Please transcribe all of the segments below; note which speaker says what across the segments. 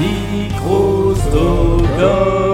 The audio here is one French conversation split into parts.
Speaker 1: Micro-Stockholm.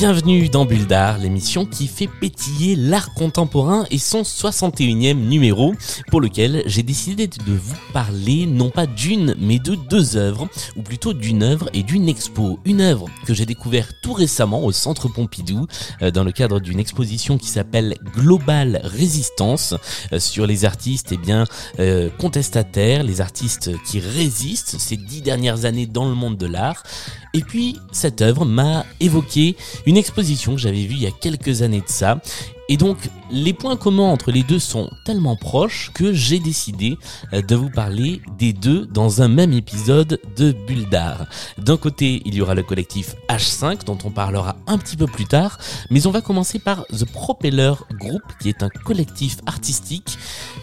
Speaker 2: Bienvenue dans Bulle l'émission qui fait pétiller l'art contemporain et son 61e numéro, pour lequel j'ai décidé de vous parler non pas d'une, mais de deux œuvres, ou plutôt d'une œuvre et d'une expo. Une œuvre que j'ai découvert tout récemment au Centre Pompidou, euh, dans le cadre d'une exposition qui s'appelle Global Résistance, euh, sur les artistes eh bien, euh, contestataires, les artistes qui résistent ces dix dernières années dans le monde de l'art. Et puis, cette œuvre m'a évoqué une exposition que j'avais vue il y a quelques années de ça. Et donc, les points communs entre les deux sont tellement proches que j'ai décidé euh, de vous parler des deux dans un même épisode de Bulle d'Art. D'un côté, il y aura le collectif H5 dont on parlera un petit peu plus tard, mais on va commencer par The Propeller Group qui est un collectif artistique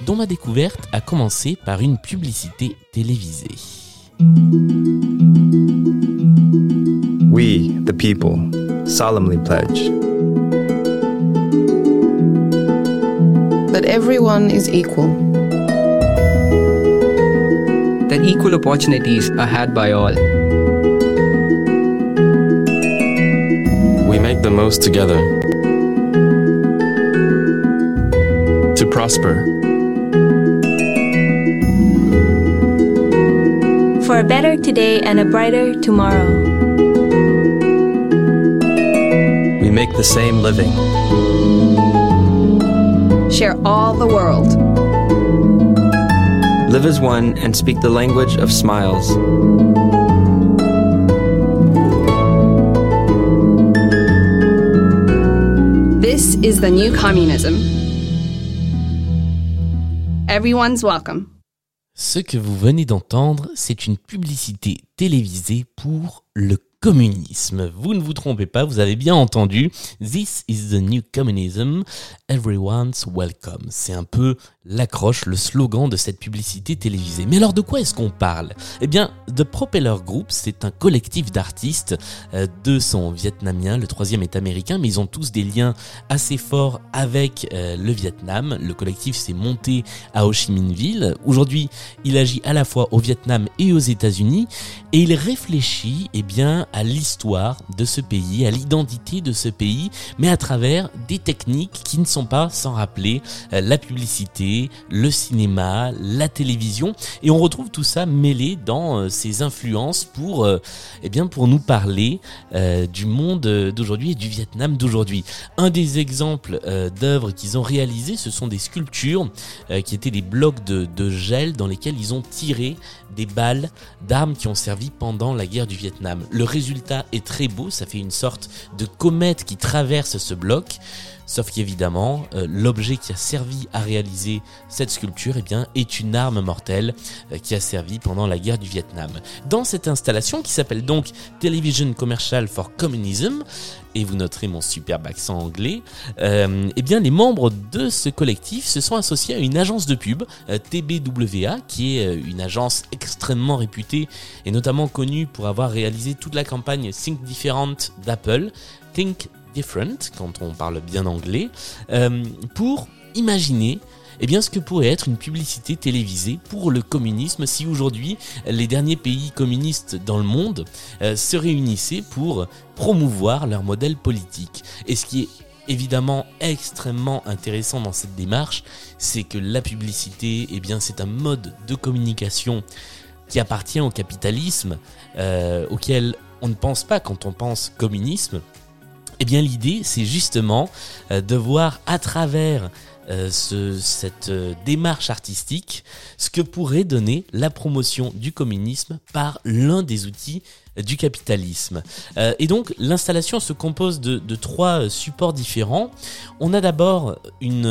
Speaker 2: dont ma découverte a commencé par une publicité télévisée.
Speaker 3: We, the people, solemnly pledge
Speaker 4: that everyone is equal.
Speaker 5: that equal opportunities are had by all.
Speaker 6: We make the most together. To prosper.
Speaker 7: for a better today and a brighter tomorrow.
Speaker 6: Make the same living.
Speaker 4: Share all the world.
Speaker 5: Live as one and speak the language of smiles.
Speaker 8: This is the new communism. Everyone's welcome.
Speaker 2: Ce que vous venez d'entendre, c'est une publicité télévisée pour le communisme. Vous ne vous trompez pas, vous avez bien entendu. This is the new communism. Everyone's welcome. C'est un peu l'accroche, le slogan de cette publicité télévisée. Mais alors de quoi est-ce qu'on parle? Eh bien, The Propeller Group, c'est un collectif d'artistes. Euh, deux sont vietnamiens, le troisième est américain, mais ils ont tous des liens assez forts avec euh, le Vietnam. Le collectif s'est monté à Ho Chi Minh Ville. Aujourd'hui, il agit à la fois au Vietnam et aux États-Unis et il réfléchit eh bien à l'histoire de ce pays, à l'identité de ce pays, mais à travers des techniques qui ne sont pas sans rappeler euh, la publicité, le cinéma, la télévision et on retrouve tout ça mêlé dans euh, ses influences pour euh, eh bien pour nous parler du monde d'aujourd'hui et du Vietnam d'aujourd'hui. Un des exemples d'œuvres qu'ils ont réalisées, ce sont des sculptures qui étaient des blocs de, gel dans lesquels ils ont tiré des balles d'armes qui ont servi pendant la guerre du Vietnam. Résultat est très beau, ça fait une sorte de comète qui traverse ce bloc. Sauf qu'évidemment, euh, l'objet qui a servi à réaliser cette sculpture eh est une arme mortelle euh, qui a servi pendant la guerre du Vietnam. Dans cette installation qui s'appelle donc Television Commercial for Communism, et vous noterez mon superbe accent anglais, euh, eh bien les membres de ce collectif se sont associés à une agence de pub, TBWA, qui est une agence extrêmement réputée et notamment connue pour avoir réalisé toute la campagne Think Different d'Apple, Think Different, quand on parle bien anglais, euh, pour imaginer eh bien, ce que pourrait être une publicité télévisée pour le communisme si aujourd'hui les derniers pays communistes dans le monde euh, se réunissaient pour promouvoir leur modèle politique. Et ce qui est évidemment extrêmement intéressant dans cette démarche, c'est que la publicité, eh bien, c'est un mode de communication qui appartient au capitalisme, euh, auquel on ne pense pas quand on pense communisme. Eh bien, l'idée, c'est justement euh, de voir à travers euh, ce- cette euh, démarche artistique ce que pourrait donner la promotion du communisme par l'un des outils du capitalisme. Et donc l'installation se compose de, trois supports différents. On a d'abord une,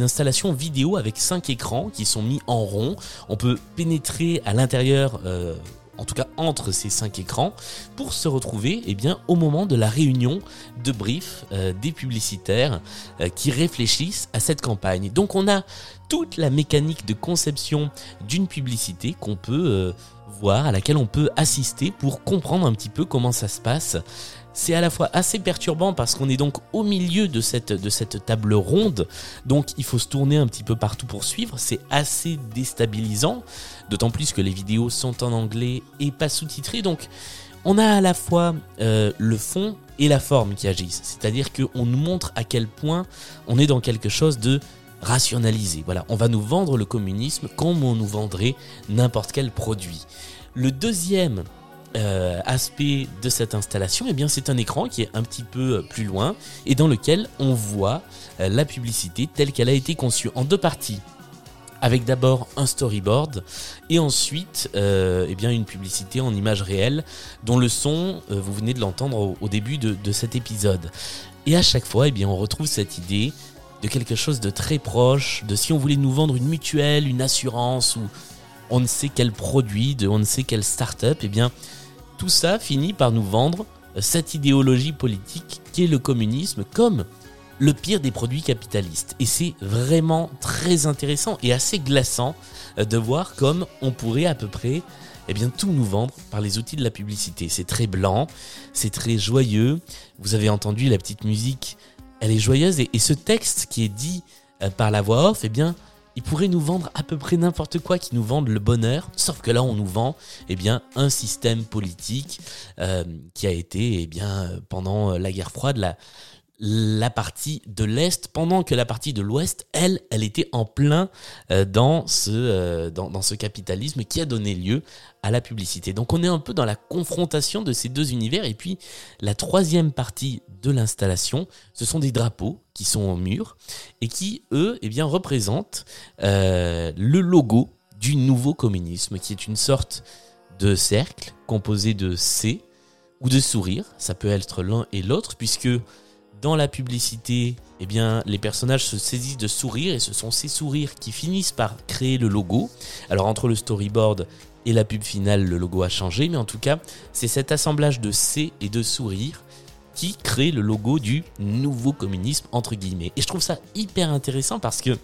Speaker 2: installation vidéo avec cinq écrans qui sont mis en rond. On peut pénétrer à l'intérieur en tout cas entre ces cinq écrans, pour se retrouver eh bien, au moment de la réunion de brief euh, des publicitaires euh, qui réfléchissent à cette campagne. Donc on a toute la mécanique de conception d'une publicité qu'on peut euh, voir, à laquelle on peut assister pour comprendre un petit peu comment ça se passe. C'est à la fois assez perturbant parce qu'on est donc au milieu de cette, table ronde, donc il faut se tourner un petit peu partout pour suivre, c'est assez déstabilisant, d'autant plus que les vidéos sont en anglais et pas sous-titrées, donc on a à la fois euh, le fond et la forme qui agissent, c'est-à-dire qu'on nous montre à quel point on est dans quelque chose de rationalisé. Voilà, on va nous vendre le communisme comme on nous vendrait n'importe quel produit. Le deuxième euh, aspect de cette installation, eh c'est un écran qui est un petit peu plus loin et dans lequel on voit euh, la publicité telle qu'elle a été conçue en deux parties. Avec d'abord un storyboard et ensuite euh, eh bien une publicité en image réelle dont le son, euh, vous venez de l'entendre au, début de, de cet épisode. Et à chaque fois, eh bien, on retrouve cette idée de quelque chose de très proche, de si on voulait nous vendre une mutuelle, une assurance ou on ne sait quel produit, de on ne sait quelle start-up, eh bien, tout ça finit par nous vendre cette idéologie politique qui est le communisme comme le pire des produits capitalistes. Et c'est vraiment très intéressant et assez glaçant euh, de voir comme on pourrait à peu près eh bien, tout nous vendre par les outils de la publicité. C'est très blanc, c'est très joyeux. Vous avez entendu la petite musique, elle est joyeuse. Et, ce texte qui est dit euh, par la voix off, eh bien, il pourrait nous vendre à peu près n'importe quoi qui nous vende le bonheur, sauf que là on nous vend eh bien un système politique euh, qui a été eh bien pendant la guerre froide la la partie de l'Est, pendant que la partie de l'Ouest, elle, elle était en plein euh, dans, ce, euh, dans, dans, ce capitalisme qui a donné lieu à la publicité. Donc on est un peu dans la confrontation de ces deux univers. Et puis la troisième partie de l'installation, ce sont des drapeaux qui sont au mur et qui, eux, eh bien, représentent euh, le logo du nouveau communisme, qui est une sorte de cercle composé de C ou de sourire. Ça peut être l'un et l'autre, puisque dans la publicité, eh bien, les personnages se saisissent de sourires et ce sont ces sourires qui finissent par créer le logo. Alors entre le storyboard et la pub finale, le logo a changé, mais en tout cas, c'est cet assemblage de C et de sourires qui crée le logo du nouveau communisme entre guillemets. Et je trouve ça hyper intéressant parce que,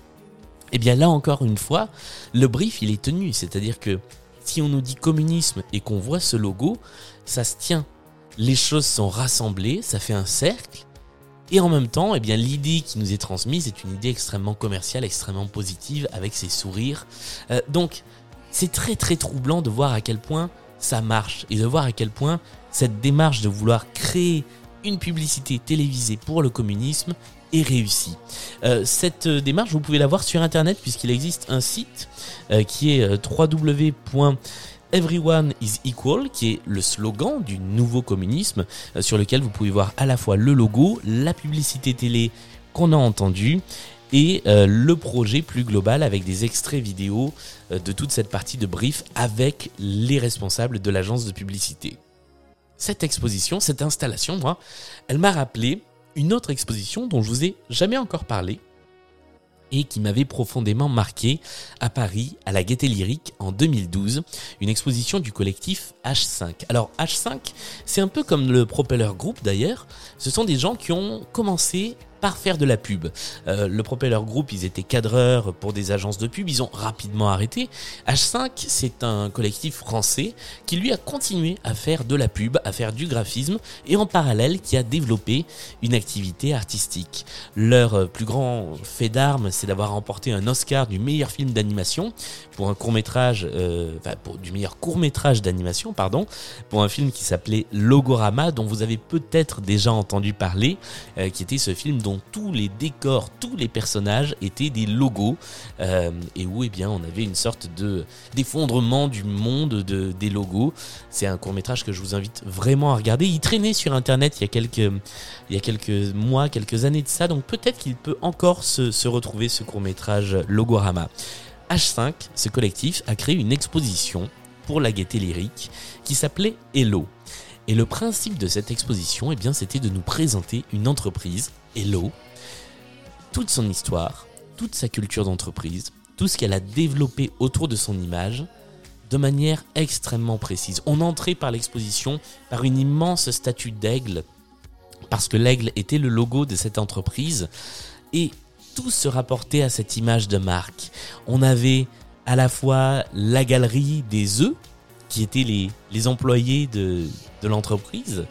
Speaker 2: eh bien là encore une fois, le brief il est tenu, c'est-à-dire que si on nous dit communisme et qu'on voit ce logo, ça se tient. Les choses sont rassemblées, ça fait un cercle et en même temps, eh bien, l'idée qui nous est transmise est une idée extrêmement commerciale, extrêmement positive, avec ses sourires. Euh, donc, c'est très très troublant de voir à quel point ça marche et de voir à quel point cette démarche de vouloir créer une publicité télévisée pour le communisme est réussie. Euh, cette démarche, vous pouvez la voir sur internet puisqu'il existe un site euh, qui est www Everyone is equal, qui est le slogan du nouveau communisme, euh, sur lequel vous pouvez voir à la fois le logo, la publicité télé qu'on a entendue, et euh, le projet plus global avec des extraits vidéo euh, de toute cette partie de brief avec les responsables de l'agence de publicité. Cette exposition, cette installation, moi, elle m'a rappelé une autre exposition dont je vous ai jamais encore parlé, et qui m'avait profondément marqué à Paris, à la Gaîté Lyrique en 2012, une exposition du collectif H5. Alors H5, c'est un peu comme le Propeller Group d'ailleurs, ce sont des gens qui ont commencé par faire de la pub. Euh, le Propeller Group, ils étaient cadreurs pour des agences de pub, ils ont rapidement arrêté. H5, c'est un collectif français qui lui a continué à faire de la pub, à faire du graphisme et en parallèle qui a développé une activité artistique. Leur plus grand fait d'armes, c'est d'avoir remporté un Oscar du meilleur film d'animation pour un court métrage, euh, enfin du meilleur court métrage d'animation, pardon, pour un film qui s'appelait Logorama, dont vous avez peut-être déjà entendu parler, euh, qui était ce film dont tous les décors, tous les personnages étaient des logos euh, et où eh on avait une sorte de d'effondrement du monde de, des logos. C'est un court métrage que je vous invite vraiment à regarder. Il traînait sur internet il y a quelques mois, quelques années de ça, donc peut-être qu'il peut encore se, se retrouver ce court métrage Logorama. H5, ce collectif, a créé une exposition pour la gaieté lyrique qui s'appelait Hello. Et le principe de cette exposition, eh bien, c'était de nous présenter une entreprise, Hello, toute son histoire, toute sa culture d'entreprise, tout ce qu'elle a développé autour de son image, de manière extrêmement précise. On entrait par l'exposition par une immense statue d'aigle, parce que l'aigle était le logo de cette entreprise, et tout se rapportait à cette image de marque. On avait à la fois la galerie des œufs, qui étaient les, les employés de, de l'entreprise,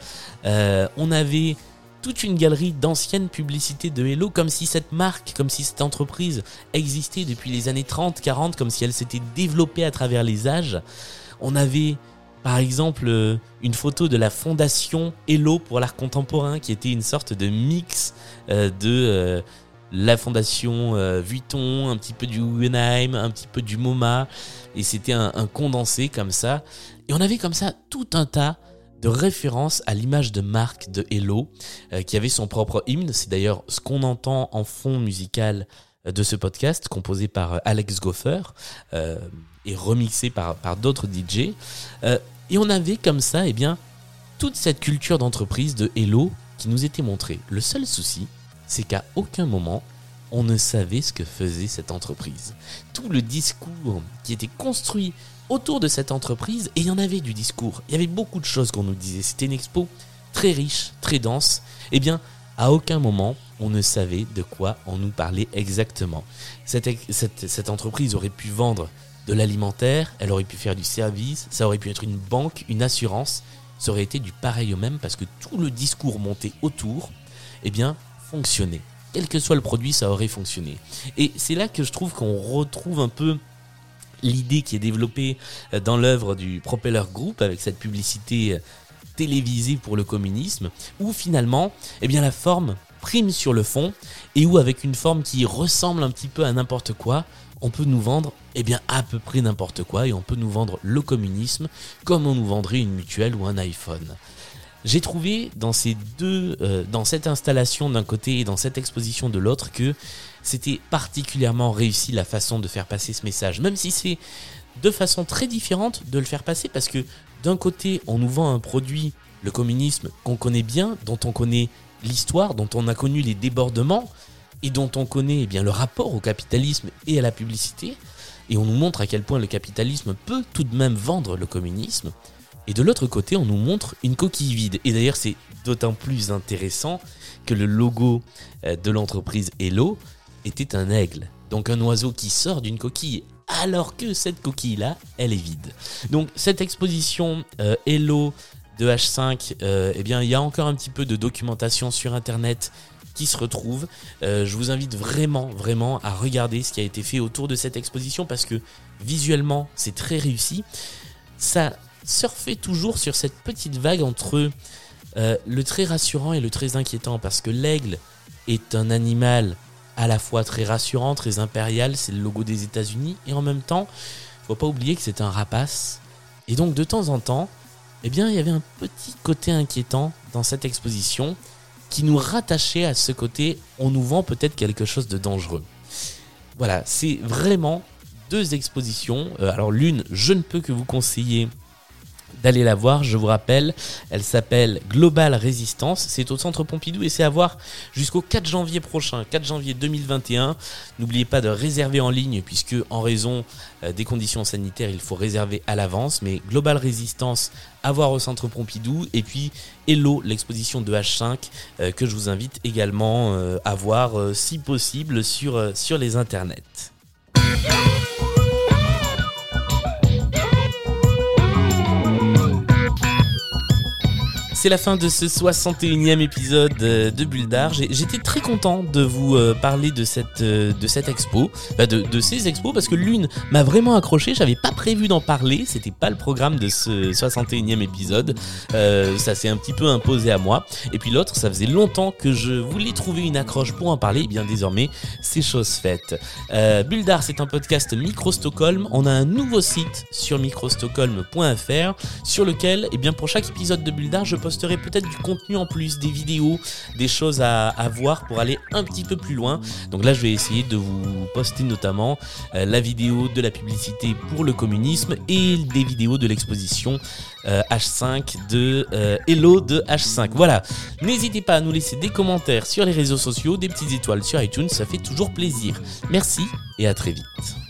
Speaker 2: Euh, on avait toute une galerie d'anciennes publicités de Hello, comme si cette marque, comme si cette entreprise existait depuis les années 30, 40, comme si elle s'était développée à travers les âges. On avait par exemple euh, une photo de la fondation Hello pour l'art contemporain, qui était une sorte de mix euh, de euh, la fondation Vuitton, un petit peu du Guggenheim, un petit peu du MoMA, et c'était un, un condensé comme ça. Et on avait comme ça tout un tas de références à l'image de marque de Hello, euh, qui avait son propre hymne. C'est d'ailleurs ce qu'on entend en fond musical euh, de ce podcast, composé par euh, Alex Goffer et remixé par, d'autres DJ. Et on avait comme ça, eh bien, toute cette culture d'entreprise de Hello qui nous était montrée. Le seul souci, c'est qu'à aucun moment, on ne savait ce que faisait cette entreprise. Tout le discours qui était construit autour de cette entreprise, et il y en avait du discours, il y avait beaucoup de choses qu'on nous disait. C'était une expo très riche, très dense. Eh bien, à aucun moment, on ne savait de quoi on nous parlait exactement. Cette, cette, cette entreprise aurait pu vendre de l'alimentaire, elle aurait pu faire du service, ça aurait pu être une banque, une assurance, ça aurait été du pareil au même parce que tout le discours monté autour, eh bien, fonctionnait. Quel que soit le produit, ça aurait fonctionné. Et c'est là que je trouve qu'on retrouve un peu l'idée qui est développée euh, dans l'œuvre du Propeller Group avec cette publicité euh, télévisée pour le communisme, où finalement, eh bien, la forme prime sur le fond et où avec une forme qui ressemble un petit peu à n'importe quoi, on peut nous vendre eh bien à peu près n'importe quoi et on peut nous vendre le communisme comme on nous vendrait une mutuelle ou un iPhone. J'ai trouvé dans ces deux, euh, dans cette installation d'un côté et dans cette exposition de l'autre que c'était particulièrement réussi la façon de faire passer ce message, même si c'est de façon très différente de le faire passer parce que d'un côté on nous vend un produit, le communisme qu'on connaît bien, dont on connaît l'histoire, dont on a connu les débordements et dont on connaît eh bien le rapport au capitalisme et à la publicité, et on nous montre à quel point le capitalisme peut tout de même vendre le communisme. Et de l'autre côté, on nous montre une coquille vide. Et d'ailleurs, c'est d'autant plus intéressant que le logo euh, de l'entreprise Hello était un aigle. Donc un oiseau qui sort d'une coquille alors que cette coquille-là, elle est vide. Donc cette exposition euh, Hello de H5, euh, eh bien il y a encore un petit peu de documentation sur Internet qui se retrouve. Euh, je vous invite vraiment, vraiment à regarder ce qui a été fait autour de cette exposition parce que visuellement, c'est très réussi. Ça surfait toujours sur cette petite vague entre le très rassurant et le très inquiétant parce que l'aigle est un animal à la fois très rassurant, très impérial, c'est le logo des États-Unis et en même temps, faut pas oublier que c'est un rapace. Et donc de temps en temps, eh bien, il y avait un petit côté inquiétant dans cette exposition qui nous rattachait à ce côté on nous vend peut-être quelque chose de dangereux. Voilà, c'est vraiment deux expositions. Euh, alors l'une, je ne peux que vous conseiller d'aller la voir, je vous rappelle, elle s'appelle Global Résistance, c'est au centre Pompidou et c'est à voir jusqu'au 4 janvier prochain, 4 janvier 2021. N'oubliez pas de réserver en ligne puisque en raison euh, des conditions sanitaires, il faut réserver à l'avance, mais Global Résistance à voir au centre Pompidou et puis Hello, l'exposition de H5 euh, que je vous invite également euh, à voir si possible sur les internets. C'est la fin de ce 61e épisode euh, de Bulle J'étais très content de vous euh, parler de cette, euh, de cette expo, de, de ces expos, parce que l'une m'a vraiment accroché. J'avais pas prévu d'en parler, c'était pas le programme de ce 61e épisode. Ça s'est un petit peu imposé à moi. Et puis l'autre, ça faisait longtemps que je voulais trouver une accroche pour en parler. Et bien désormais, c'est chose faite. Euh, c'est un podcast Micro Stockholm. On a un nouveau site sur microstockholm.fr sur lequel, et bien pour chaque épisode de Bulle je posterai peut-être du contenu en plus, des vidéos, des choses à, voir pour aller un petit peu plus loin. Donc là, je vais essayer de vous poster notamment euh, la vidéo de la publicité pour le communisme et des vidéos de l'exposition euh, H5 de euh, Hello de H5. Voilà. N'hésitez pas à nous laisser des commentaires sur les réseaux sociaux, des petites étoiles sur iTunes, ça fait toujours plaisir. Merci et à très vite.